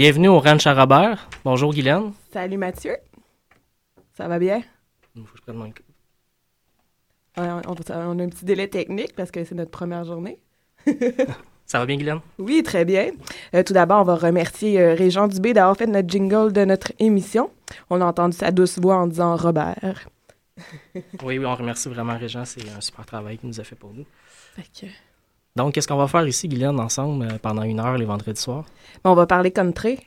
Bienvenue au Ranch à Robert. Bonjour Guylaine. Salut Mathieu. Ça va bien? Faut que je prenne mon- on- on a un petit délai technique parce que c'est notre première journée. Ça va bien Guylaine? Oui, très bien. Euh, tout d'abord, on va remercier euh, Régent Dubé d'avoir fait notre jingle de notre émission. On a entendu sa douce voix en disant Robert. Oui, oui, on remercie vraiment Régent. C'est un super travail qu'il nous a fait pour nous. Fait que- Donc, qu'est-ce qu'on va faire ici, Guylaine, ensemble, euh, pendant une heure les vendredis soirs? Bon, on va parler country.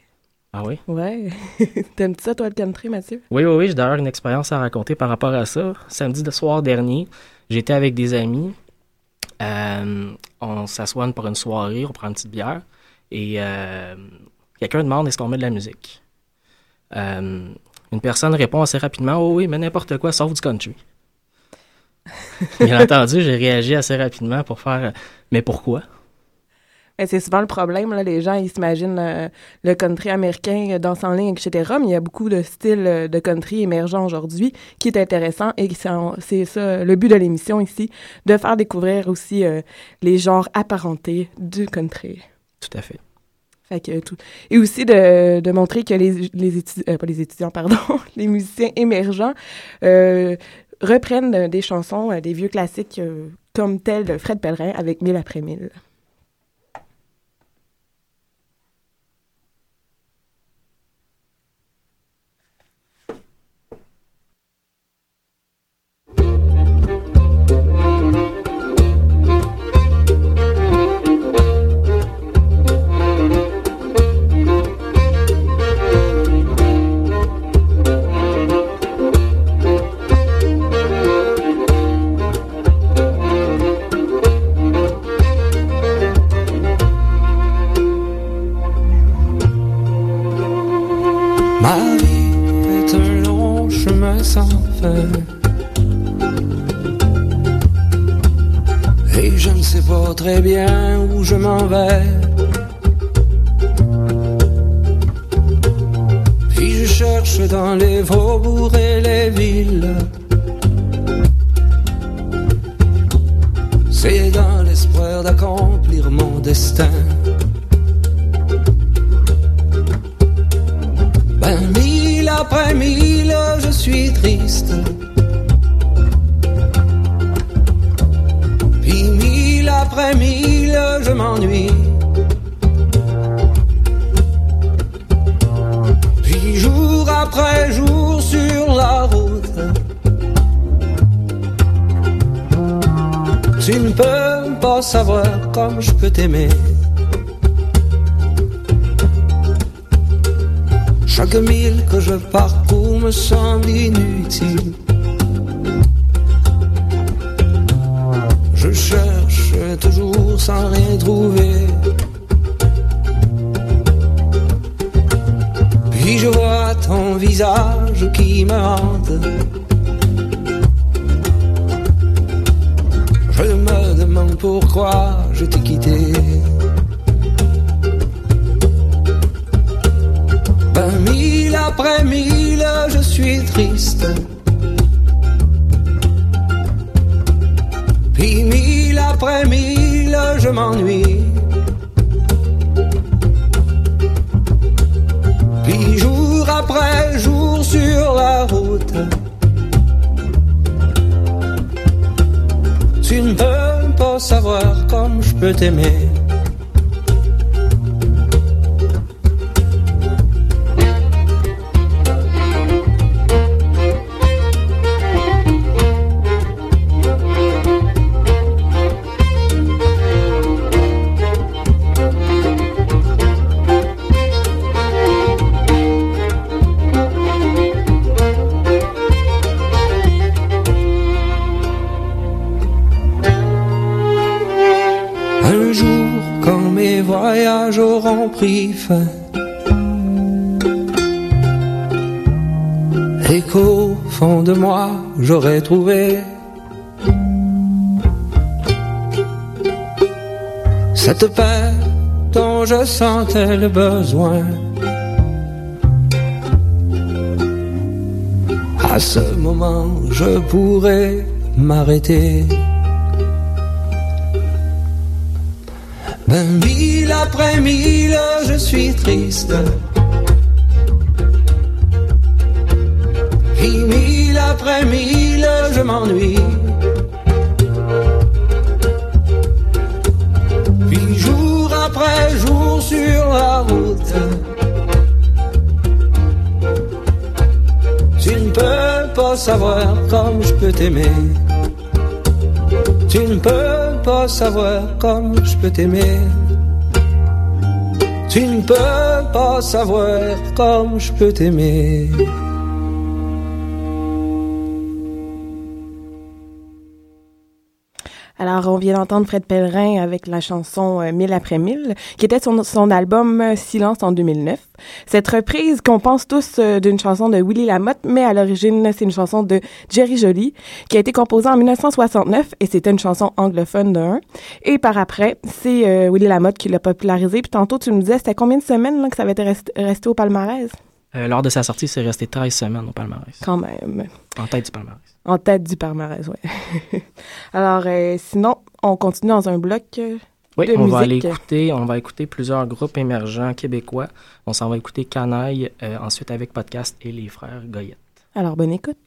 Ah oui? Ouais. T'aimes ça, toi, le country, Mathieu? Oui, oui, oui. J'ai d'ailleurs une expérience à raconter par rapport à ça. Samedi de soir dernier, j'étais avec des amis. Euh, on s'assoit pour une soirée, on prend une petite bière. Et euh, quelqu'un demande est-ce qu'on met de la musique? Euh, une personne répond assez rapidement Oh oui, mais n'importe quoi sauf du country. Bien entendu, j'ai réagi assez rapidement pour faire Mais pourquoi? C'est souvent le problème. Là. Les gens, ils s'imaginent euh, le country américain, euh, danse en ligne, etc. Mais il y a beaucoup de styles euh, de country émergents aujourd'hui qui est intéressant. Et c'est ça le but de l'émission ici, de faire découvrir aussi euh, les genres apparentés du country. Tout à fait. Fait que tout. Et aussi de, de montrer que les, les étudiants, pas les étudiants, pardon, les musiciens émergents euh, reprennent euh, des chansons, euh, des vieux classiques euh, comme tel de Fred Pellerin avec Mille après mille. Suis triste. Puis mille après mille, je m'ennuie. Puis jour après jour sur la route. Tu ne peux pas savoir comme je peux t'aimer. Et qu'au fond de moi, j'aurais trouvé cette paix dont je sentais le besoin. À ce moment, je pourrais m'arrêter. Ben, après mille, je suis triste. Puis mille après mille, je m'ennuie. Puis jour après jour sur la route. Tu ne peux pas savoir comme je peux t'aimer. Tu ne peux pas savoir comme je peux t'aimer. Tu ne peux pas savoir comme je peux t'aimer. Alors, on vient d'entendre Fred Pellerin avec la chanson euh, Mille après mille, qui était son, album euh, Silence en 2009. Cette reprise qu'on pense tous euh, d'une chanson de Willy Lamotte, mais à l'origine, c'est une chanson de Jerry Joly, qui a été composée en 1969, et c'était une chanson anglophone d'un. Et par après, c'est Willy Lamotte qui l'a popularisé. Puis tantôt, tu me disais, c'était combien de semaines que ça avait été rest- resté au palmarès? Euh, lors de sa sortie, c'est resté 13 semaines au palmarès. Quand même. En tête du palmarès. En tête du palmarès, ouais. Alors, euh, sinon, on continue dans un bloc. euh, Oui, de on va aller écouter, on va écouter plusieurs groupes émergents québécois. On s'en va écouter Canaille, ensuite avec Podcast et les frères Goyette. Alors, bonne écoute.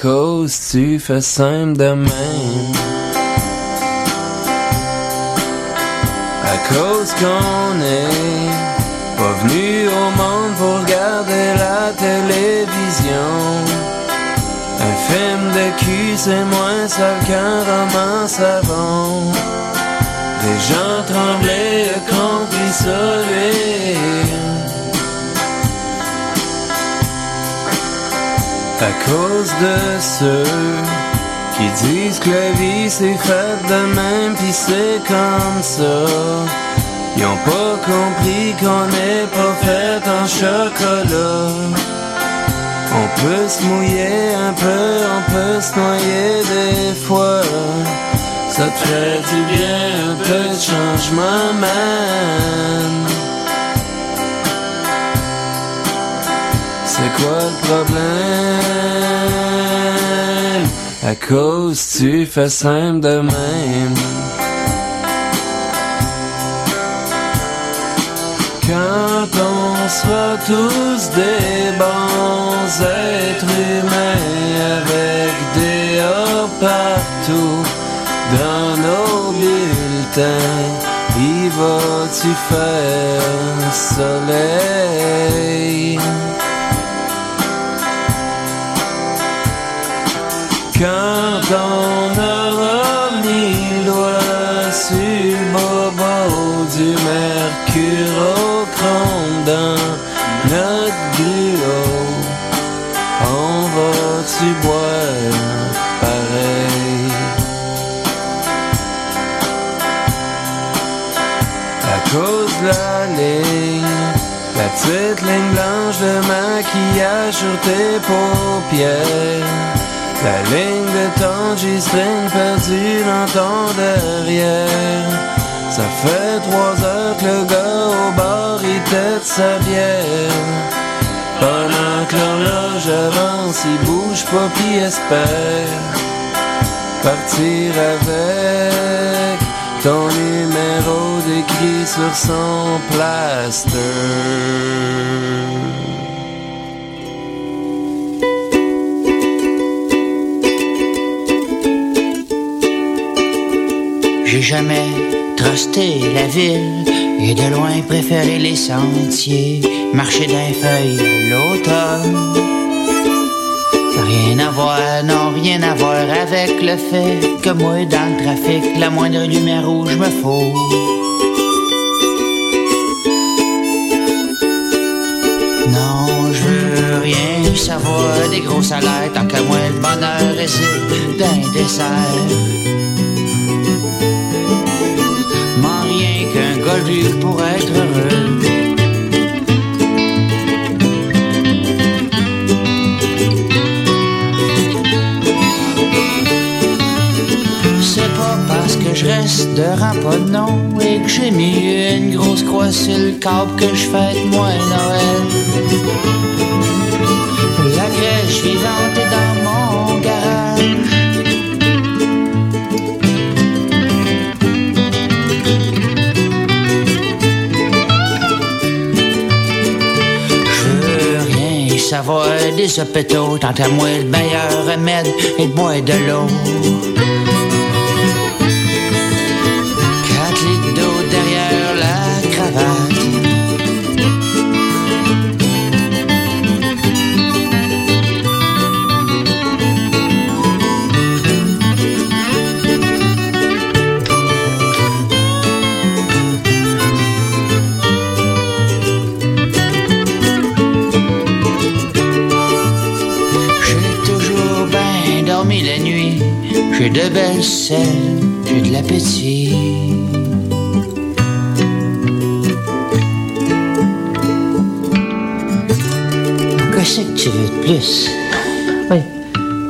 Cause tu fais simple de même. À cause qu'on est pas venu au monde pour regarder la télévision. Un film de cul, c'est moins sale qu'un roman savon. Les gens tremblaient contre l'isolé. À cause de ceux qui disent que la vie c'est fait de même pis c'est comme ça. Ils ont pas compris qu'on n'est pas fait en chocolat. On peut se mouiller un peu, on peut se noyer des fois. Ça te fait du bien, un peu de changement, man. C'est quoi le problème? À cause tu fais simple de même. Quand on sera tous des bons êtres humains avec des A partout dans nos bulletins, il va-tu faire soleil? Quand on aura mis loi sur le bobo du mercurochrome dans notre duo, on va-tu boire pareil? À cause de la ligne, la petite ligne blanche de maquillage sur tes paupières. La ligne de ton G-string perdue dans ton derrière. Ça fait trois heures que le gars au bar il tête sa bière. Pendant que l'horloge avance, il bouge pas pis espère partir avec ton numéro décrit sur son plaster. J'ai jamais trusté la ville et de loin préféré les sentiers, marcher d'un feuille l'automne. Ça rien à voir, non, rien à voir avec le fait que moi, dans le trafic, la moindre lumière rouge me faut. Non, je veux rien savoir des gros salaires tant que moi le bonheur réside d'un dessert. Pour être heureux. C'est pas parce que je reste de pas de nom et que j'ai mis une grosse croix sur le câble que je fête moi Noël. La crèche vivante est dans rien savoir des hôpitaux, tant à moi le meilleur remède est de de l'eau. J'ai de belles selles, j'ai de l'appétit. Qu'est-ce que tu veux de plus? Oui,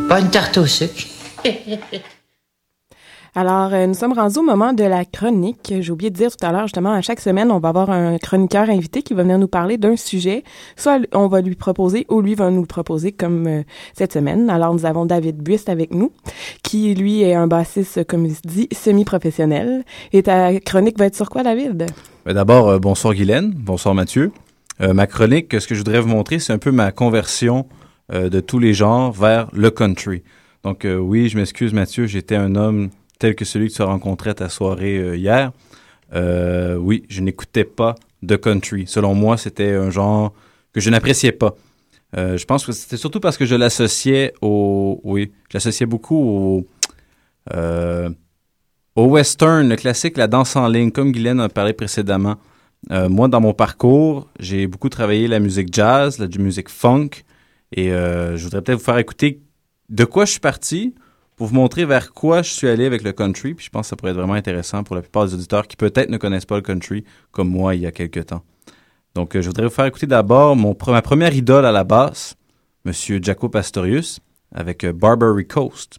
pas une tarte au sucre? Alors, euh, nous sommes rendus au moment de la chronique. J'ai oublié de dire tout à l'heure, justement, à chaque semaine, on va avoir un chroniqueur invité qui va venir nous parler d'un sujet. Soit on va lui proposer ou lui va nous le proposer comme euh, cette semaine. Alors, nous avons David Buist avec nous, qui, lui, est un bassiste, comme il se dit, semi-professionnel. Et ta chronique va être sur quoi, David? Ben, D'abord, euh, bonsoir Guylaine, bonsoir Mathieu. Ma chronique, ce que je voudrais vous montrer, c'est un peu ma conversion de tous les genres vers le country. Donc oui, je m'excuse Mathieu, j'étais un homme tel que celui que tu as rencontré à ta soirée euh, hier. Euh, oui, je n'écoutais pas de country. Selon moi, c'était un genre que je n'appréciais pas. Euh, je pense que c'était surtout parce que je l'associais au... Oui, je l'associais beaucoup au... au western, le classique, la danse en ligne, comme Guylaine a parlé précédemment. Moi, dans mon parcours, j'ai beaucoup travaillé la musique jazz, la musique funk, et je voudrais peut-être vous faire écouter de quoi je suis parti pour vous montrer vers quoi je suis allé avec le country. Puis je pense que ça pourrait être vraiment intéressant pour la plupart des auditeurs qui peut-être ne connaissent pas le country comme moi il y a quelques temps. Donc, euh, je voudrais vous faire écouter d'abord mon, ma première idole à la basse, Monsieur Jaco Pastorius, avec euh, Barbary Coast.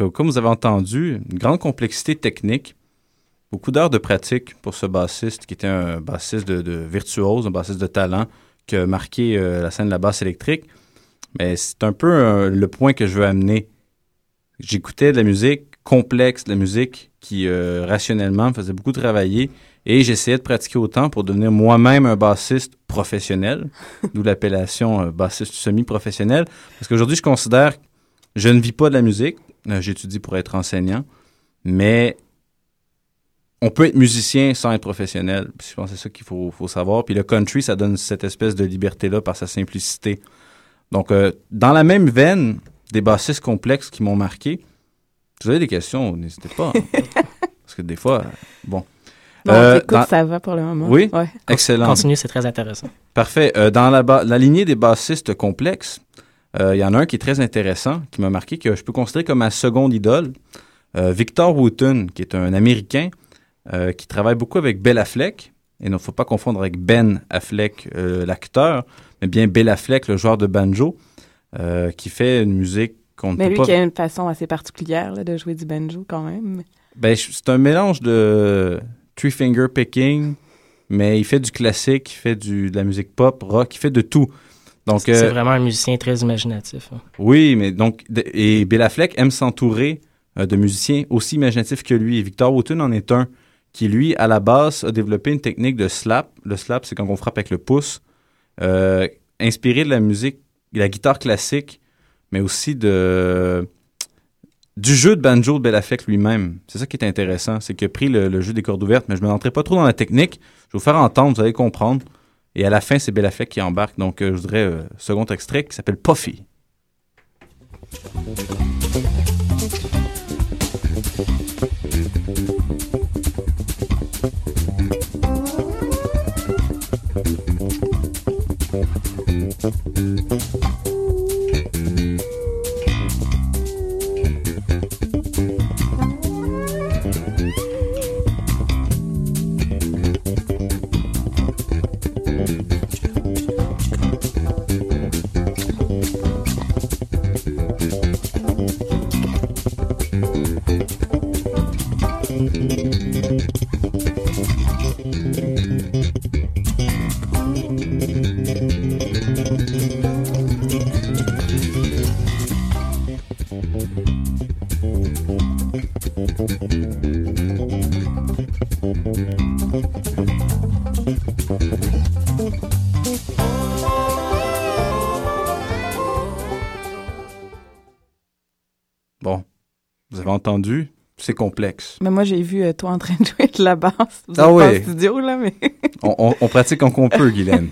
Donc, euh, comme vous avez entendu, une grande complexité technique, beaucoup d'heures de pratique pour ce bassiste qui était un bassiste de, de virtuose, un bassiste de talent qui a marqué euh, la scène de la basse électrique. Mais c'est un peu euh, le point que je veux amener. J'écoutais de la musique complexe, de la musique qui euh, rationnellement me faisait beaucoup travailler et j'essayais de pratiquer autant pour devenir moi-même un bassiste professionnel, d'où l'appellation bassiste semi-professionnel. Parce qu'aujourd'hui, je considère que je ne vis pas de la musique, j'étudie pour être enseignant, mais on peut être musicien sans être professionnel. Puis je pense que c'est ça qu'il faut, faut savoir. Puis le country, ça donne cette espèce de liberté-là par sa simplicité. Donc, euh, dans la même veine des bassistes complexes qui m'ont marqué, si vous avez des questions, n'hésitez pas. hein. Parce que des fois, euh, bon. Bon, Euh, écoute, dans- ça va pour le moment. Oui? Ouais. Excellent. Continue, c'est très intéressant. Parfait. Euh, dans la, ba- la lignée des bassistes complexes, euh, il y en a un qui est très intéressant, qui m'a marqué, que je peux considérer comme ma seconde idole. Euh, Victor Wooten, qui est un Américain euh, qui travaille beaucoup avec Bella Affleck. Et il ne faut pas confondre avec Ben Affleck, euh, l'acteur, mais bien Bella Affleck, le joueur de banjo, euh, qui fait une musique qu'on ne Mais peut lui pas... qui a une façon assez particulière là, de jouer du banjo quand même. Ben, c'est un mélange de three finger picking, mais il fait du classique, il fait du, de la musique pop, rock, il fait de tout. Donc, C'est euh, vraiment un musicien très imaginatif. hein. oui, mais donc, et Bill Affleck aime s'entourer euh, de musiciens aussi imaginatifs que lui. Et Victor Wooten en est un qui, lui, à la base, a développé une technique de slap. Le slap, c'est quand on frappe avec le pouce, euh, inspiré de la musique, de la guitare classique, mais aussi de du jeu de banjo de Bell Affleck lui-même. C'est ça qui est intéressant, c'est qu'il a pris le, le jeu des cordes ouvertes, mais je ne m'entrerai pas trop dans la technique. Je vais vous faire entendre, vous allez comprendre. Et à la fin, c'est Bell Affleck qui embarque. Donc, euh, je voudrais euh, second extrait qui s'appelle Puffy. Bon, vous avez entendu, c'est complexe. Mais moi, j'ai vu euh, toi en train de jouer de la basse. Vous Ah oui. studio, là, mais... On, on- on pratique quand on peut, Guylaine.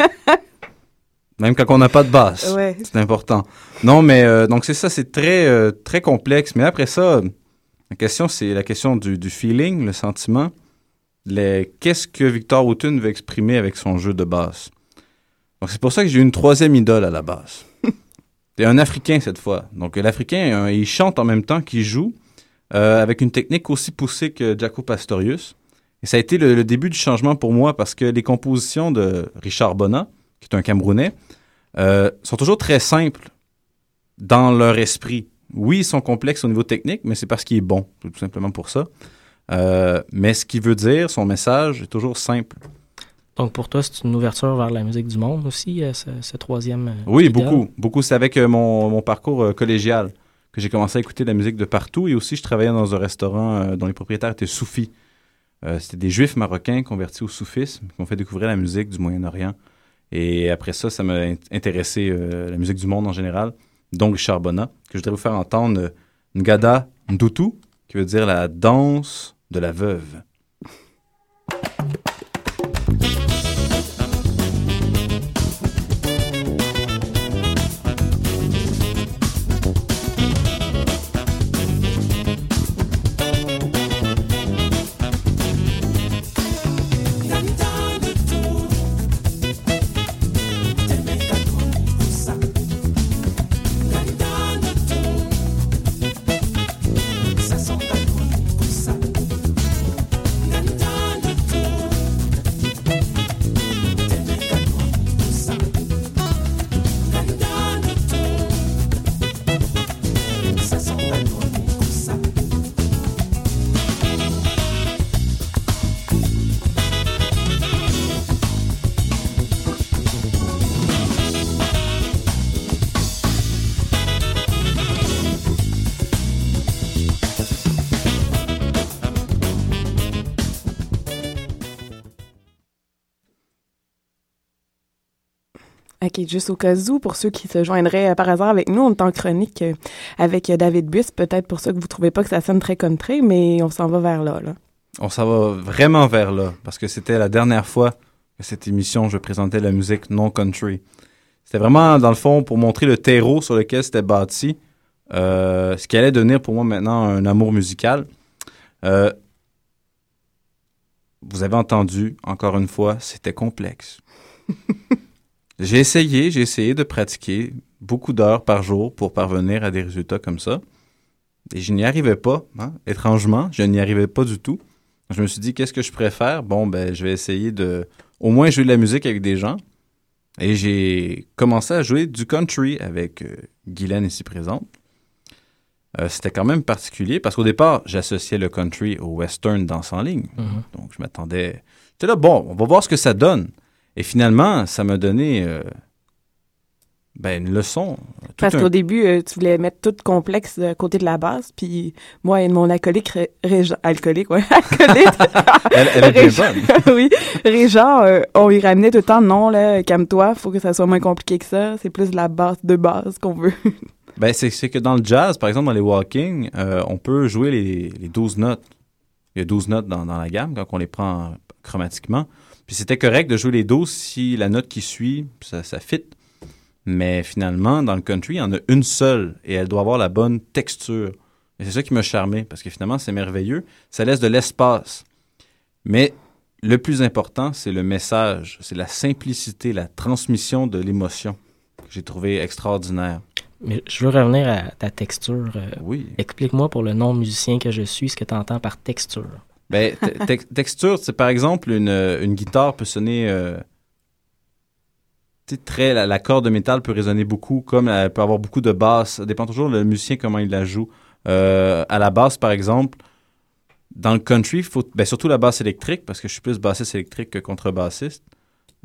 Même quand on n'a pas de basse. ouais. C'est important. Non, mais euh, donc c'est ça, c'est très, euh, très complexe. Mais après ça, la question, c'est la question du, du feeling, le sentiment. Les- Qu'est-ce que Victor Wooten veut exprimer avec son jeu de basse? Donc c'est pour ça que j'ai eu une troisième idole à la basse. C'est un Africain cette fois. Donc l'Africain, euh, il chante en même temps qu'il joue. euh, avec une technique aussi poussée que Jaco Pastorius. Et ça a été le, début du changement pour moi parce que les compositions de Richard Bonnat, qui est un Camerounais, euh, sont toujours très simples dans leur esprit. Oui, ils sont complexes au niveau technique, mais c'est parce qu'il est bon, tout simplement pour ça. Mais ce qu'il veut dire, son message est toujours simple. Donc pour toi, c'est une ouverture vers la musique du monde aussi, euh, ce, ce troisième. euh, Oui, idole? beaucoup. Beaucoup. C'est avec euh, mon, mon parcours collégial que j'ai commencé à écouter de la musique de partout. Et aussi, je travaillais dans un restaurant dont les propriétaires étaient soufis. C'était des juifs marocains convertis au soufisme qui m'ont fait découvrir la musique du Moyen-Orient. Et après ça, ça m'a int- intéressé la musique du monde en général, dont Richard Bonnat, que je voudrais vous faire entendre Ngada Ndutu, qui veut dire la danse de la veuve. Juste au cas où, pour ceux qui se joindraient euh, par hasard avec nous, on est en chronique euh, avec euh, David Buss. Peut-être pour ça que vous trouvez pas que ça sonne très country, mais on s'en va vers là. là. On s'en va vraiment vers là, parce que c'était la dernière fois que cette émission, je présentais la musique non country. C'était vraiment, dans le fond, pour montrer le terreau sur lequel c'était bâti, ce qui allait devenir pour moi maintenant un amour musical. Vous avez entendu, encore une fois, c'était complexe. j'ai essayé, j'ai essayé de pratiquer beaucoup d'heures par jour pour parvenir à des résultats comme ça. Et je n'y arrivais pas, hein, étrangement, je n'y arrivais pas du tout. Je me suis dit, qu'est-ce que je préfère? Bon, ben, je vais essayer de au moins jouer de la musique avec des gens. Et j'ai commencé à jouer du country avec euh, Guylaine ici présente. Euh, C'était quand même particulier parce qu'au départ, j'associais le country au western danse en ligne. Mhm. Donc, je m'attendais. J'étais là, bon, on va voir ce que ça donne. Et finalement, ça m'a donné euh, ben, une leçon. Parce un- qu'au début, euh, tu voulais mettre tout complexe à côté de la base, puis moi et mon alcoolique, Ré- Régent, alcoolique, ouais, alcoolique, elle, elle est bien Régent- bonne. oui, euh, on y ramenait tout le temps, non, là, calme-toi, faut que ça soit moins compliqué que ça, c'est plus de la base de base qu'on veut. Ben, c'est c'est que dans le jazz, par exemple, dans les walking, euh, on peut jouer les, les 12 notes. Il y a 12 notes dans, dans la gamme quand on les prend chromatiquement. Puis c'était correct de jouer les 12 si la note qui suit, ça, ça fit. Mais finalement, dans le country, il y en a une seule et elle doit avoir la bonne texture. Et c'est ça qui m'a charmé parce que finalement, c'est merveilleux. Ça laisse de l'espace. Mais le plus important, c'est le message, c'est la simplicité, la transmission de l'émotion que j'ai trouvé extraordinaire. Mais je veux revenir à ta texture. euh, Oui. Explique-moi pour le non-musicien que je suis ce que tu entends par texture. Ben, te- te- texture, c'est par exemple une, euh, une guitare peut sonner euh, très la, la corde de métal peut résonner beaucoup, comme elle peut avoir beaucoup de basses. Ça dépend toujours le musicien comment il la joue. Euh, à la basse, par exemple, dans le country, faut ben, surtout la basse électrique parce que je suis plus bassiste électrique que contrebassiste.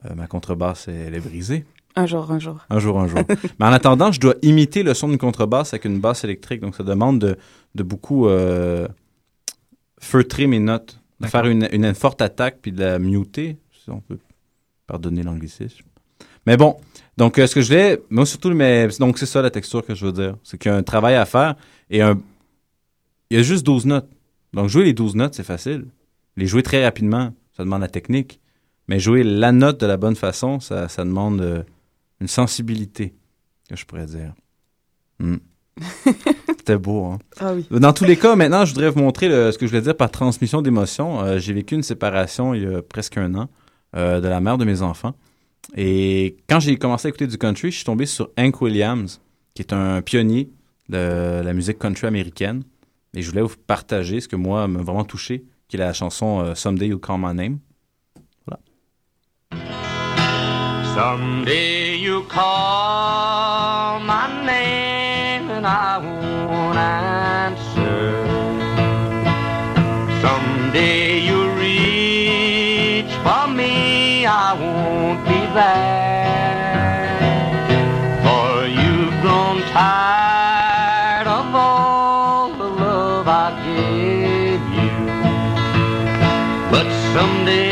Euh, ma contrebasse, elle est brisée. Un jour, un jour. Un jour, un jour. Mais en attendant, je dois imiter le son d'une contrebasse avec une basse électrique. Donc, ça demande de, de beaucoup euh, feutrer mes notes. De faire une, une forte attaque puis de la muter, si on peut pardonner l'anglicisme. Mais bon, donc euh, ce que je voulais, moi surtout, mais donc c'est ça la texture que je veux dire. C'est qu'il y a un travail à faire et un, il y a juste 12 notes. Donc jouer les 12 notes, c'est facile. Les jouer très rapidement, ça demande la technique. Mais jouer la note de la bonne façon, ça, ça demande euh, une sensibilité, que je pourrais dire. Hmm. C'était beau, hein? Ah oui. Dans tous les cas, maintenant, je voudrais vous montrer le- ce que je voulais dire par transmission d'émotions. Euh, J'ai vécu une séparation il y a presque un an euh, de la mère de mes enfants. Et quand j'ai commencé à écouter du country, je suis tombé sur Hank Williams, qui est un pionnier de la musique country américaine. Et je voulais vous partager ce que moi m'a vraiment touché, qui est la chanson euh, Someday You'll Call My Name. Someday you call my and I won't answer. Someday you reach for me, I won't be there. For you've grown tired of all the love I gave you. But someday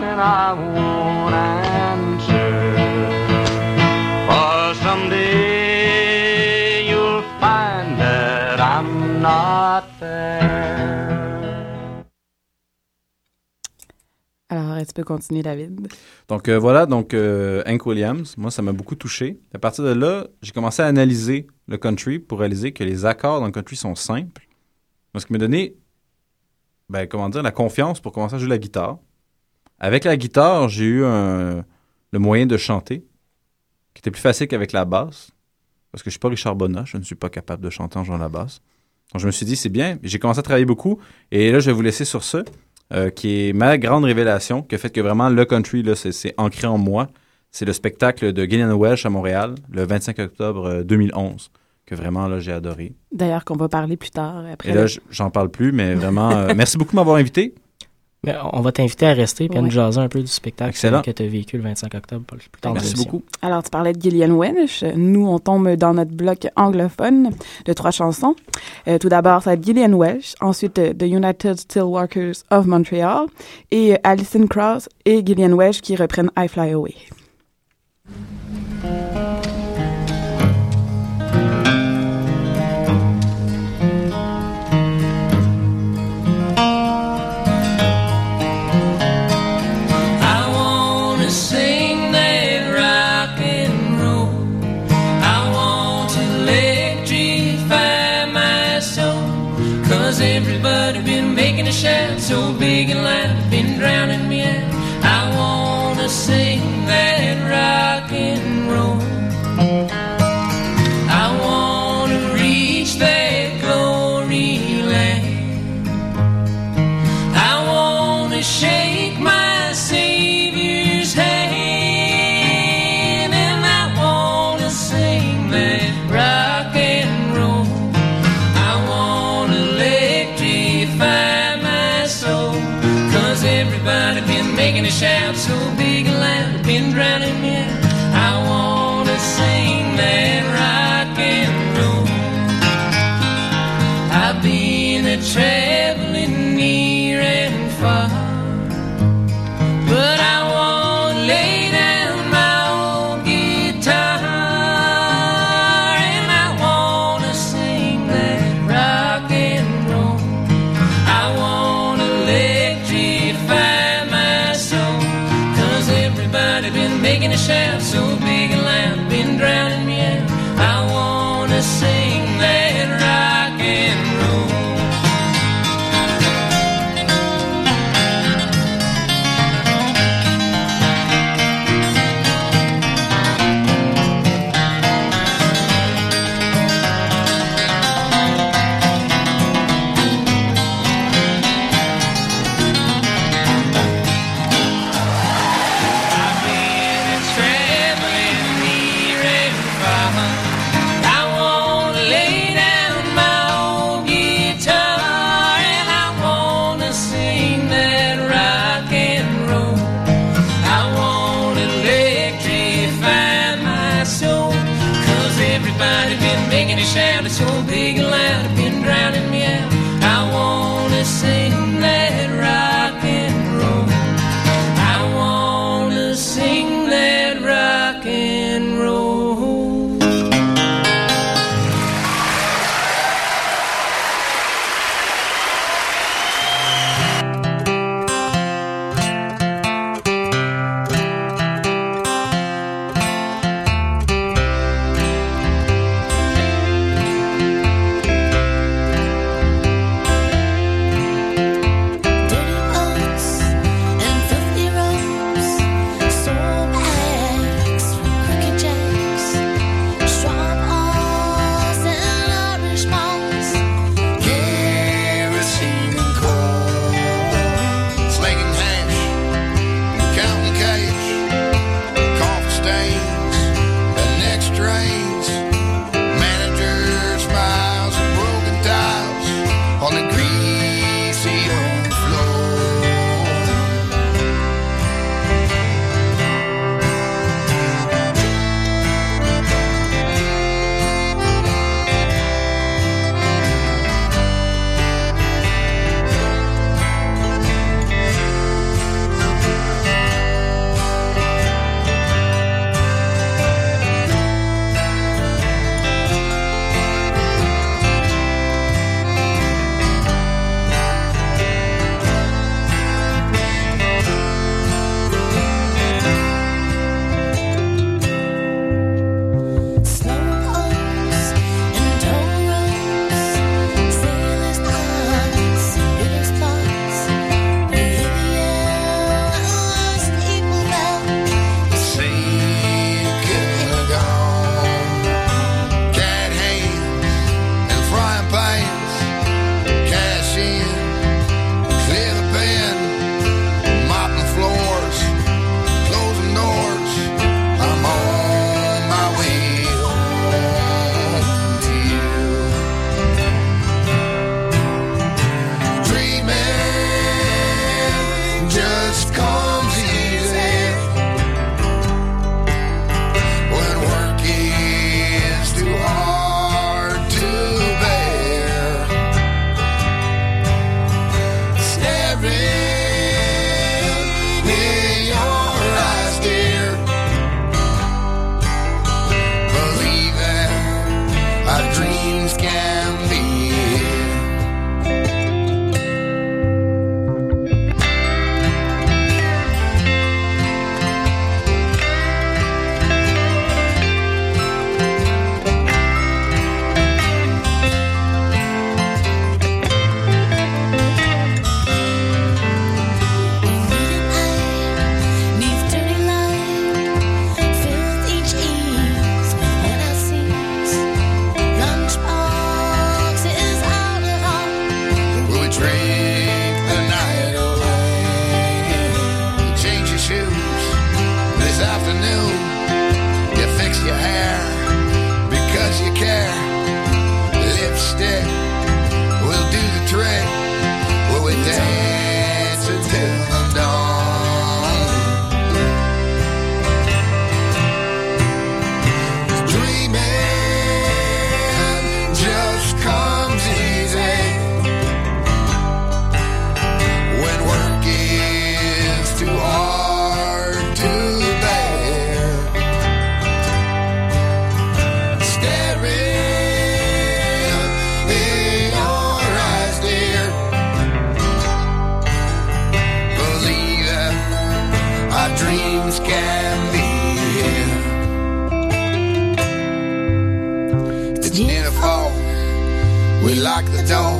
name and I won't answer. For someday you'll find that I'm not there. Alors, tu peux continuer, David? Donc euh, voilà, donc euh, Hank Williams, moi ça m'a beaucoup touché. À partir de là, j'ai commencé à analyser le country pour réaliser que les accords dans le country sont simples. Ce qui m'a donné, ben, comment dire, la confiance pour commencer à jouer la guitare. Avec la guitare, j'ai eu un- le moyen de chanter, qui était plus facile qu'avec la basse. Parce que je suis pas Richard Bonnat, je ne suis pas capable de chanter en jouant la basse. Donc je me suis dit, c'est bien. J'ai commencé à travailler beaucoup. Et là, je vais vous laisser sur ça, euh, qui est ma grande révélation, qui a fait que vraiment le country, là, c'est, ancré en moi. C'est le spectacle de Gillian Welsh à Montréal, le 25 octobre euh, 2011, que vraiment, là, j'ai adoré. D'ailleurs, qu'on va parler plus tard. Après Et là, j'en parle plus, mais vraiment, euh, merci beaucoup de m'avoir invité. Mais on va t'inviter à rester et à nous jaser un peu du spectacle Excellent. que tu as vécu le 25 octobre plus tard Merci l'émission. beaucoup. Alors, tu parlais de Gillian Welch. Nous, on tombe dans notre bloc anglophone de trois chansons. Euh, tout d'abord, ça va être Gillian Welch. Ensuite, euh, The United Steelworkers of Montreal. Et euh, Alison Krauss et Gillian Welch qui reprennent I Fly Away. We lock the door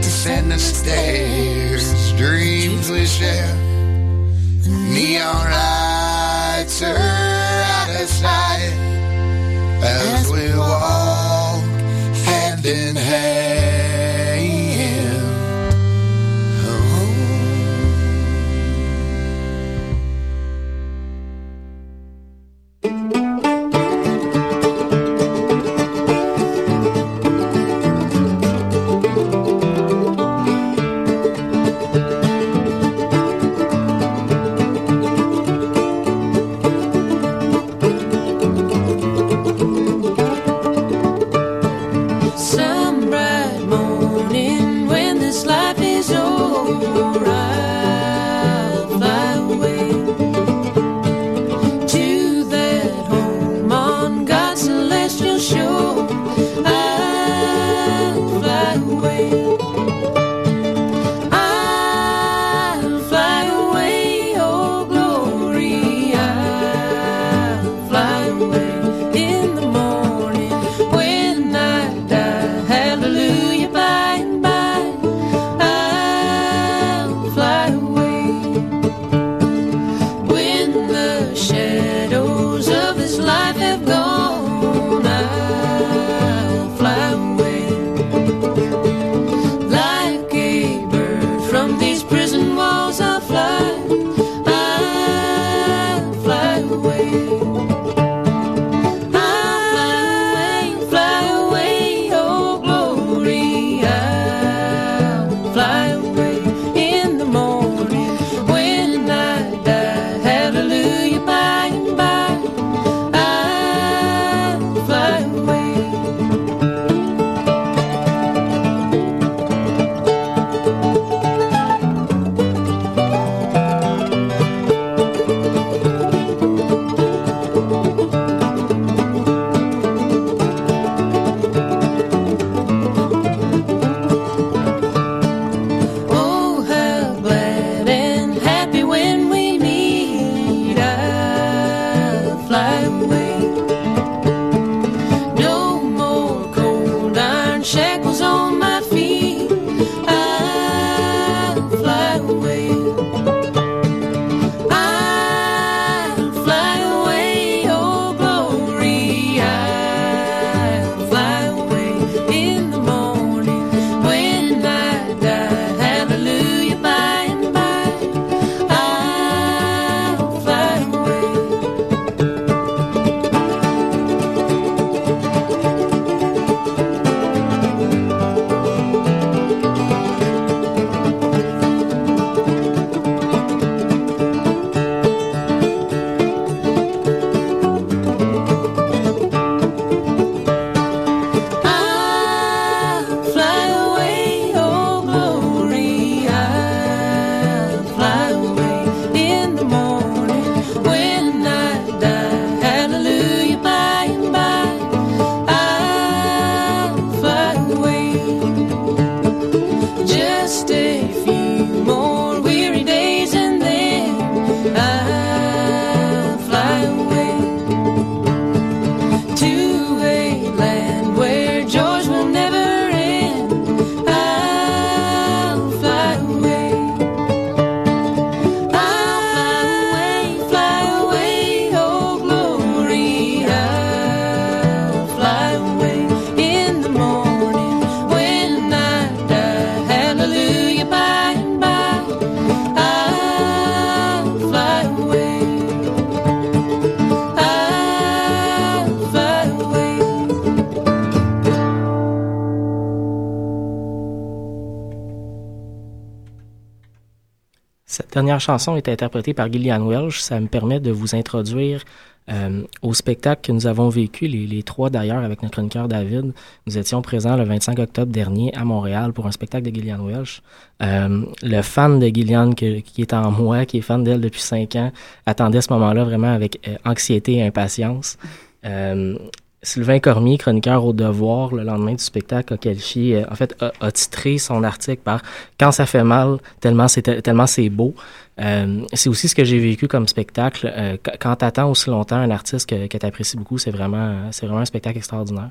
to send the stairs, dreams we share, neon. Dernière chanson est interprétée par Gillian Welsh. Ça me permet de vous introduire euh, au spectacle que nous avons vécu, les, trois d'ailleurs, avec notre chroniqueur David. Nous étions présents le 25 octobre dernier à Montréal pour un spectacle de Gillian Welsh. Euh, le fan de Gillian qui est en moi, qui est fan d'elle depuis cinq ans, attendait ce moment-là vraiment avec euh, anxiété et impatience. Sylvain Cormier, chroniqueur au Devoir, le lendemain du spectacle, a qualifié, euh, en fait, a, titré son article par Quand ça fait mal, tellement c'est tellement c'est beau. Euh, c'est aussi ce que j'ai vécu comme spectacle. Euh, qu- quand t'attends aussi longtemps un artiste que, que t'apprécies beaucoup, c'est vraiment, c'est vraiment un spectacle extraordinaire.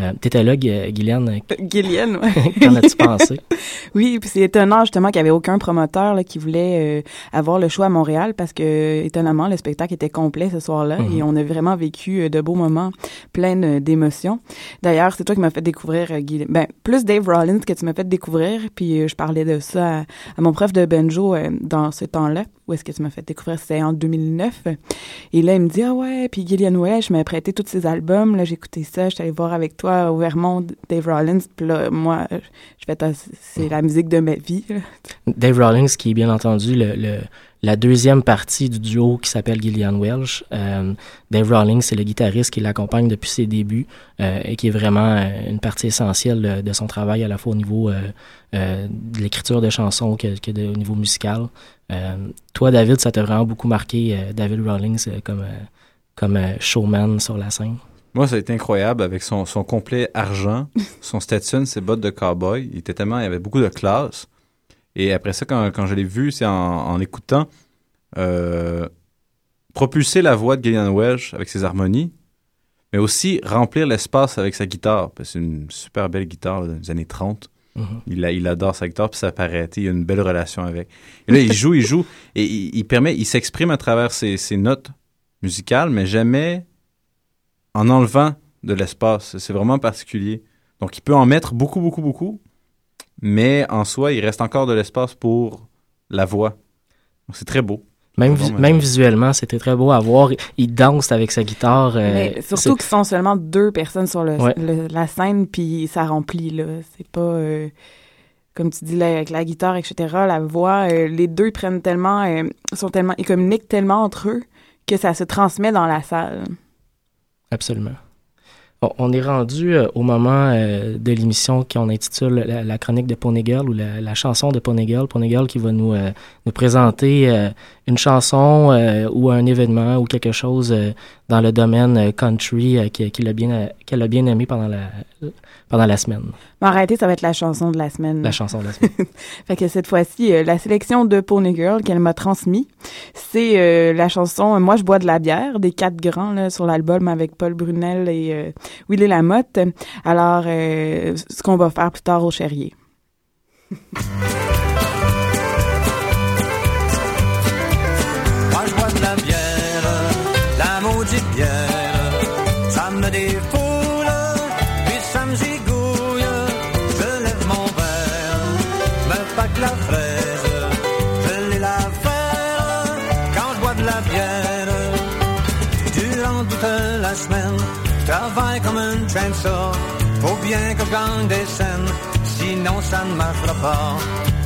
Euh, T'étais là, Gu- Guylaine. Gillian, ouais. Qu'en as-tu pensé? Oui, puis c'est étonnant justement qu'il n'y avait aucun promoteur là, qui voulait euh, avoir le choix à Montréal parce que étonnamment le spectacle était complet ce soir-là Mhm. et on a vraiment vécu euh, de beaux moments pleins euh, d'émotions. D'ailleurs, c'est toi qui m'as fait découvrir euh, Guy, ben plus Dave Rollins que tu m'as fait découvrir, puis euh, je parlais de ça à, à mon prof de banjo euh, dans ce temps-là. Où est-ce que tu m'as fait découvrir C'était en 2009. Et là, il me dit ah ouais, puis Gillian Welch m'a prêté tous ses albums. Là, écouté ça, j'étais allée voir avec toi au Vermont Dave Rollins. Puis là, moi, c'est la musique de ma vie. Dave Rawlings, qui est bien entendu le, la deuxième partie du duo qui s'appelle Gillian Welsh. Euh, Dave Rawlings, c'est le guitariste qui l'accompagne depuis ses débuts euh, et qui est vraiment euh, une partie essentielle de, son travail, à la fois au niveau de l'écriture de chansons que, au niveau musical. Toi, David, ça t'a vraiment beaucoup marqué, David Rawlings, comme, comme showman sur la scène. Moi, ça a été incroyable avec son, son complet argent, son Stetson, ses bottes de cowboy. Il était tellement, il avait beaucoup de classe. Et après ça, quand, quand je l'ai vu, c'est en, en écoutant euh, propulser la voix de Gillian Welsh avec ses harmonies, mais aussi remplir l'espace avec sa guitare. Parce que C'est une super belle guitare là, des années 30. Mhm. Il, a- il adore sa guitare, puis ça paraît. Il a une belle relation avec. Et là, il joue, il joue, et il, il permet, il s'exprime à travers ses, ses notes musicales, mais jamais en enlevant de l'espace. C'est vraiment particulier. Donc, il peut en mettre beaucoup, beaucoup, beaucoup, mais en soi, il reste encore de l'espace pour la voix. Donc, c'est très beau. Même, vi- visuellement, c'était très beau à voir. Il danse avec sa guitare. euh, Mais c'est- surtout qu'ils sont seulement deux personnes sur le, Ouais. le- la scène, puis ça remplit, là. C'est pas... euh, comme tu dis, là, avec la guitare, etc., la voix, euh, les deux prennent tellement... euh, sont tellement... Ils communiquent tellement entre eux que ça se transmet dans la salle. Absolument. Bon, on est rendu euh, au moment euh, de l'émission qu'on intitule la, la chronique de Pony Girl ou la, la chanson de Pony Girl. Pony Girl qui va nous, euh, nous présenter une chanson ou un événement ou quelque chose dans le domaine country qui- qu'il a bien, qu'elle a bien aimé pendant la, pendant la semaine. Mais arrêtez, ça va être la chanson de la semaine. La chanson de la semaine. Fait que cette fois-ci, la sélection de Pony Girl qu'elle m'a transmis, c'est euh, la chanson Moi je bois de la bière des quatre grands là, sur l'album avec Paul Brunel et euh, Willy Lamotte. Alors, euh, ce qu'on va faire plus tard au Cherrier. Moi je bois de la bière, la maudite bière, ça me défoule, faut bien que je gagne des scènes, sinon ça ne marchera pas.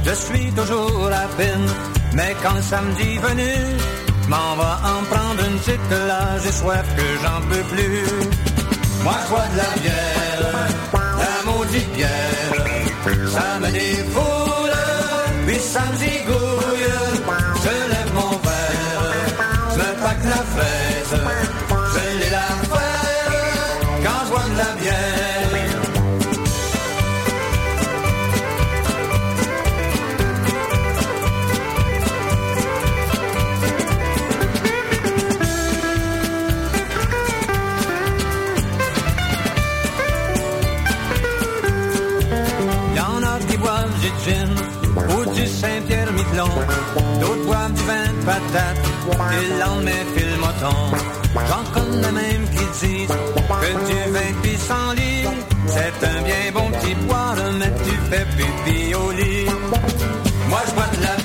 Je suis toujours à peine, mais quand samedi venu, m'en va en prendre une petite là, j'ai soif que j'en peux plus. Moi je bois de la bière, la maudite bière, ça me défoule, puis ça me zigouille. Miquelon. D'autres boivent du vin de patate et le lendemain file le moton. J'en connais même qui disent que du vin pissenlit, c'est un bien bon petit boire, mais tu fais pipi au lit. Moi je bois de la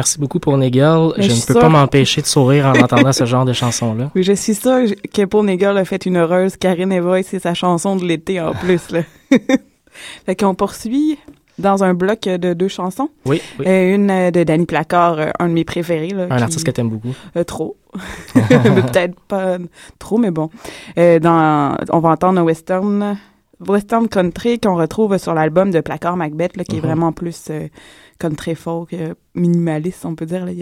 Merci beaucoup pour Nigel. Mais Je je ne peux sûre- pas m'empêcher de sourire en entendant ce genre de chanson-là. Oui, je suis sûre que Paul Nigel a fait une heureuse. Karine Evoy, c'est sa chanson de l'été en plus, là. fait qu'on poursuit dans un bloc de deux chansons. Oui, oui. Euh, une euh, de Danny Placard, euh, un de mes préférés. Là, Un qui- artiste que t'aimes beaucoup. Euh, trop. Peut-être pas trop, mais bon. Euh, dans, on va entendre un western, western country qu'on retrouve sur l'album de Placard Macbeth, là, qui est Mhm. vraiment plus country folk, euh, minimaliste, on peut dire. Là.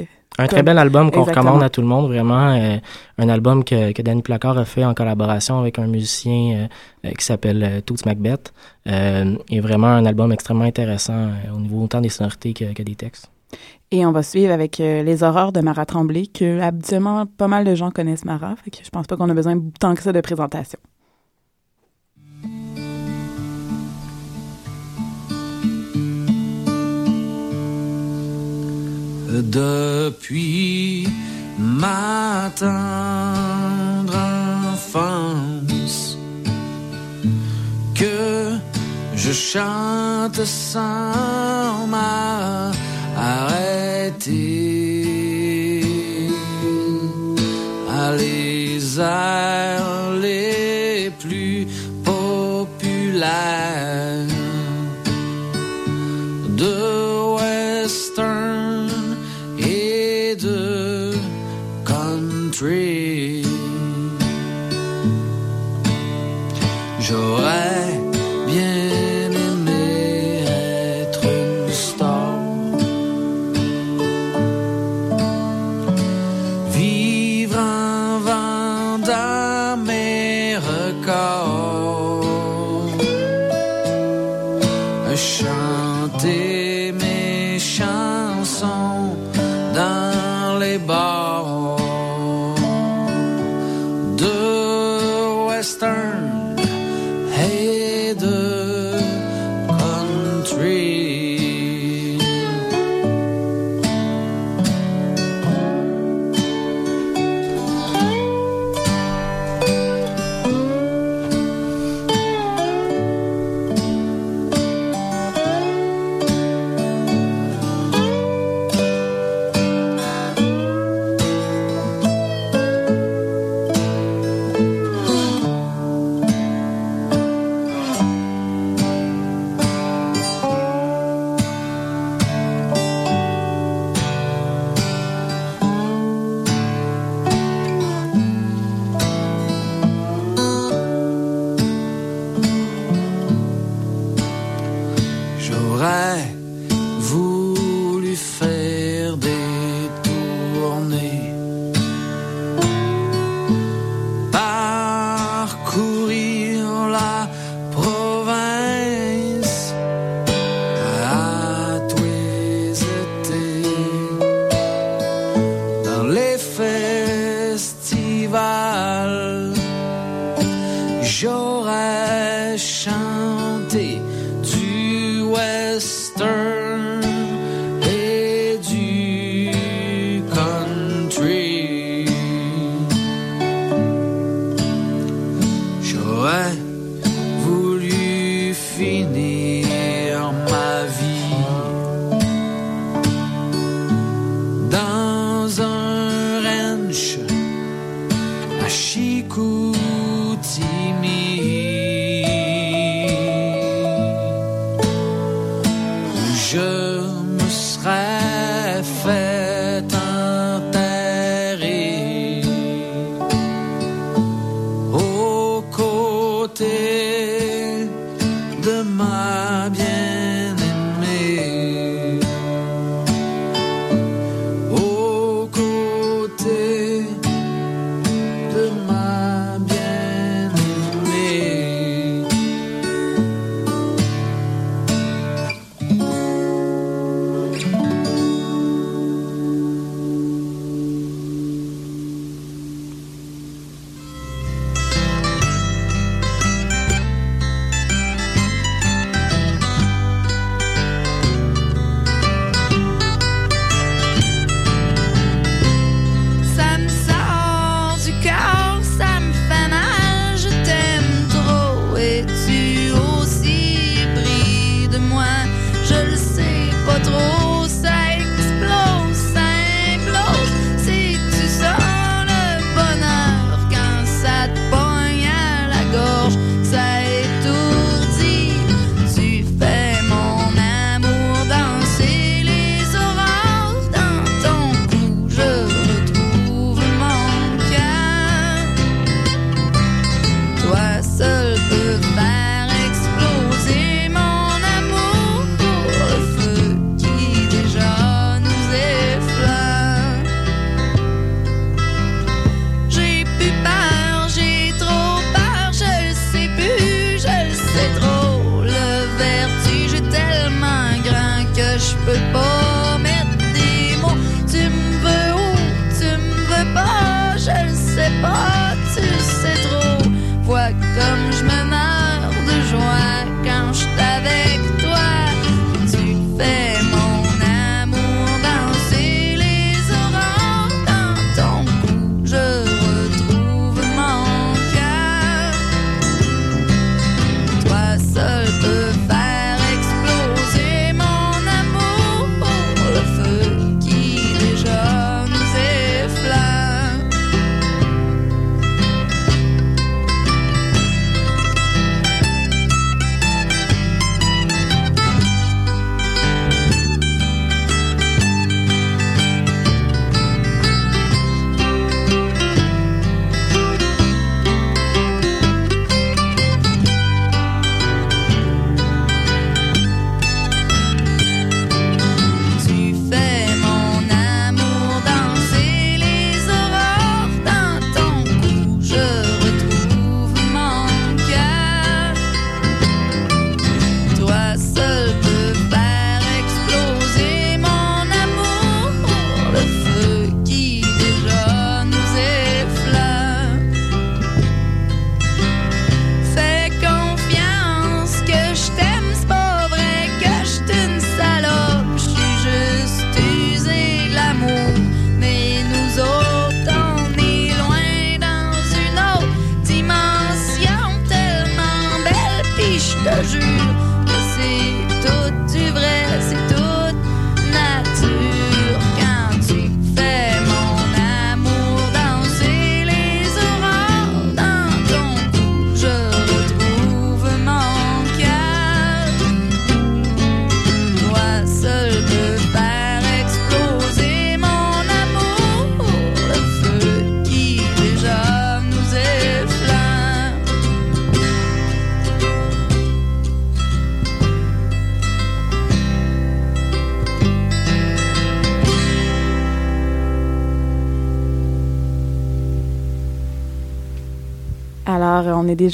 Un très Comme- bel album qu'on recommande à tout le monde, vraiment. euh, un album que, que Danny Placard a fait en collaboration avec un musicien euh, euh, qui s'appelle euh, Toots Macbeth. Et vraiment un album extrêmement intéressant au niveau autant des sonorités que, que des textes. Et on va suivre avec Les Horreurs de Marat Tremblay, que habituellement pas mal de gens connaissent Marat, fait que je pense pas qu'on a besoin tant que ça de présentation. Depuis ma tendre enfance que je chante sans m'arrêter. À les airs les plus populaires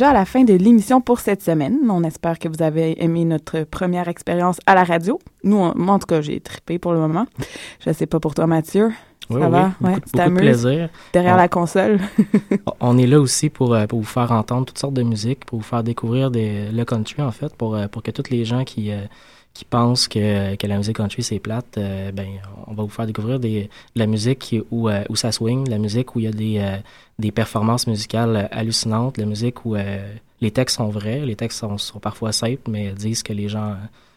déjà à la fin de l'émission pour cette semaine. On espère que vous avez aimé notre première expérience à la radio. Nous, on- moi, en tout cas, j'ai trippé pour le moment. Je sais pas pour toi, Mathieu. Oui, Ça oui, va? beaucoup, Ouais, beaucoup de plaisir. Derrière On- la console? On est là aussi pour, euh, pour vous faire entendre toutes sortes de musiques, pour vous faire découvrir des, le country, en fait, pour, euh, pour que tous les gens qui, euh, qui pensent que, que la musique country, c'est plate, euh, ben, on va vous faire découvrir des, de la musique où, euh, où ça swing, de la musique où il y a des, euh, des performances musicales hallucinantes, de la musique où euh, les textes sont vrais, les textes sont, sont parfois simples, mais disent ce que les gens,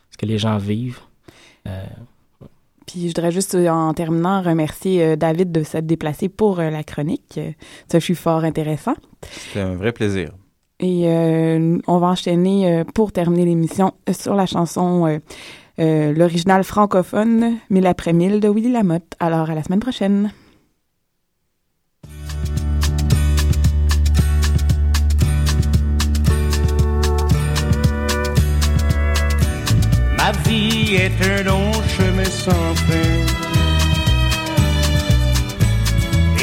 ce que les gens vivent. Euh, Puis je voudrais juste, en terminant, remercier euh, David de s'être déplacé pour euh, la chronique. Ça, je suis fort intéressant. C'était un vrai plaisir. Et euh, on va enchaîner euh, pour terminer l'émission euh, sur la chanson, euh, l'original francophone, Mille après mille de Willy Lamotte. Alors, à la semaine prochaine. Ma vie est un long chemin sans fin.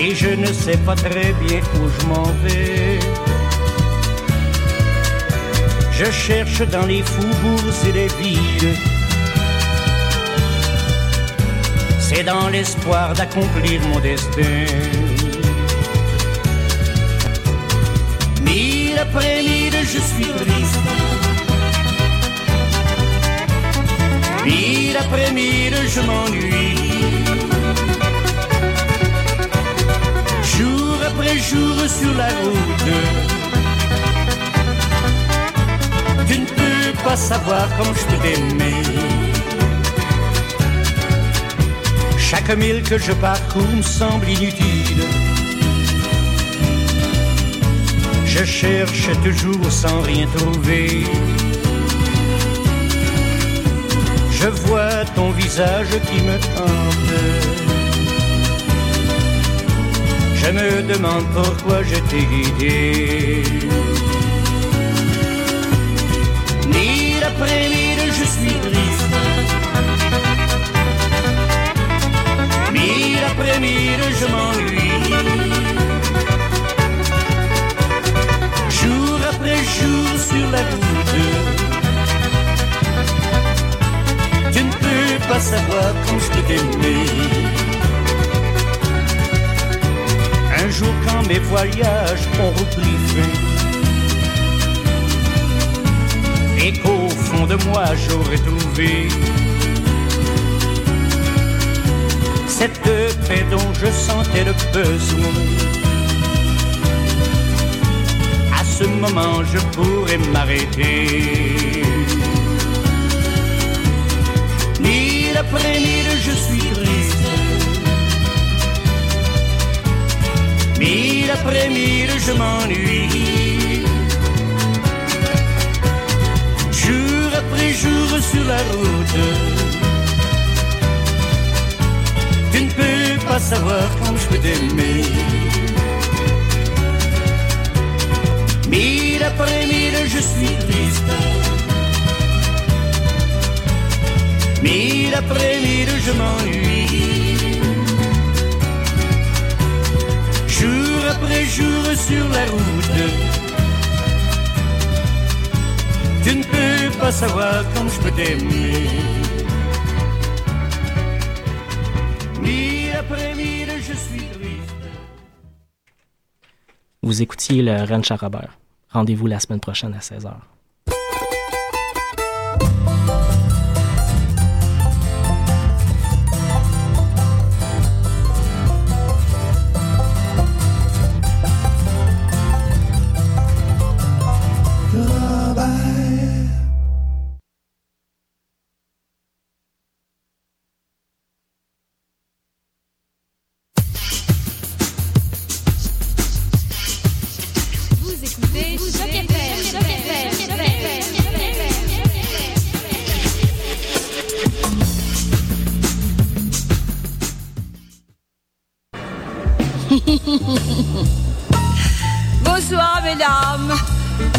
Et je ne sais pas très bien où je m'en vais. Je cherche dans les faubourgs et les villes. C'est dans l'espoir d'accomplir mon destin. Mille après mille, je suis triste. Mille après mille, je m'ennuie. Jour après jour sur la route, tu ne peux pas savoir comme je peux t'aimer. Chaque mille que je parcours me semble inutile. Je cherche toujours sans rien trouver. Je vois ton visage qui me hante. Je me demande pourquoi je t'ai guidé. Mille après mille, je suis triste. Mille après mille, je m'ennuie. Jour après jour sur la route. Tu ne peux pas savoir comme je peux t'aimer. Un jour quand mes voyages ont repris et qu'au fond de moi j'aurais trouvé cette paix dont je sentais le besoin. À ce moment je pourrais m'arrêter. Mille après mille je suis triste. Mille après mille je m'ennuie. Jour après jour sur la route. Tu ne peux pas savoir comme je peux t'aimer. Mille après mille je suis triste. Mille après mille je m'ennuie. Jour après jour sur la route. Tu ne peux pas savoir comme je peux t'aimer. Mille après mille je suis triste. Vous écoutiez le Ranch à Robert. Rendez-vous la semaine prochaine à 16h.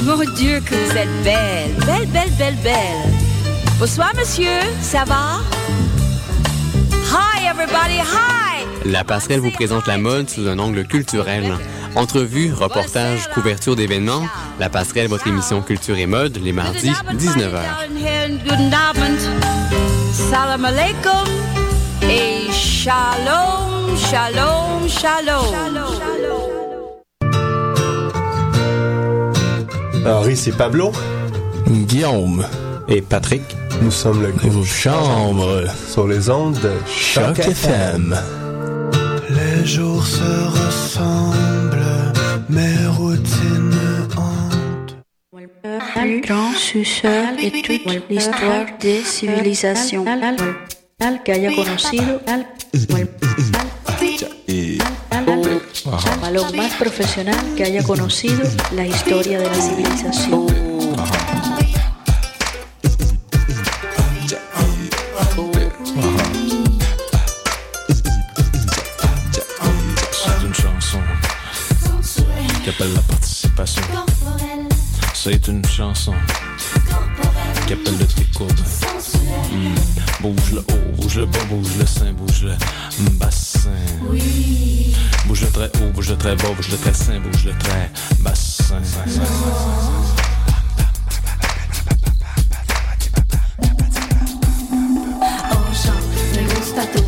Mon Dieu, que vous êtes belle. Belle, belle, belle, belle. Bonsoir, monsieur. Ça va? Hi, everybody. Hi. La passerelle vous présente la mode sous un angle culturel. Entrevues, reportages, couverture d'événements, la passerelle, votre émission culture et mode, les mardis, 19h. Guten Abend. Salam alaikum. Et shalom, shalom, shalom. Henri, c'est Pablo. Guillaume. Et Patrick. Nous sommes le groupe Chambre. Sur les ondes de Choc FM. Les jours se ressemblent, mes routines hantent. Le grand suceur de toute l'histoire des civilisations que haya conocido o a lo más profesional que haya conocido la historia de la civilización. C'est une chanson qui appelle la participation. C'est une chanson qui appelle le tes courbes. Hmm. Bouge le haut, bouge le bas, bouge le sein, bouge le oui. Bouge le très haut, bouge le très bas, bouge le très sain, bouge le très bassin. Oh,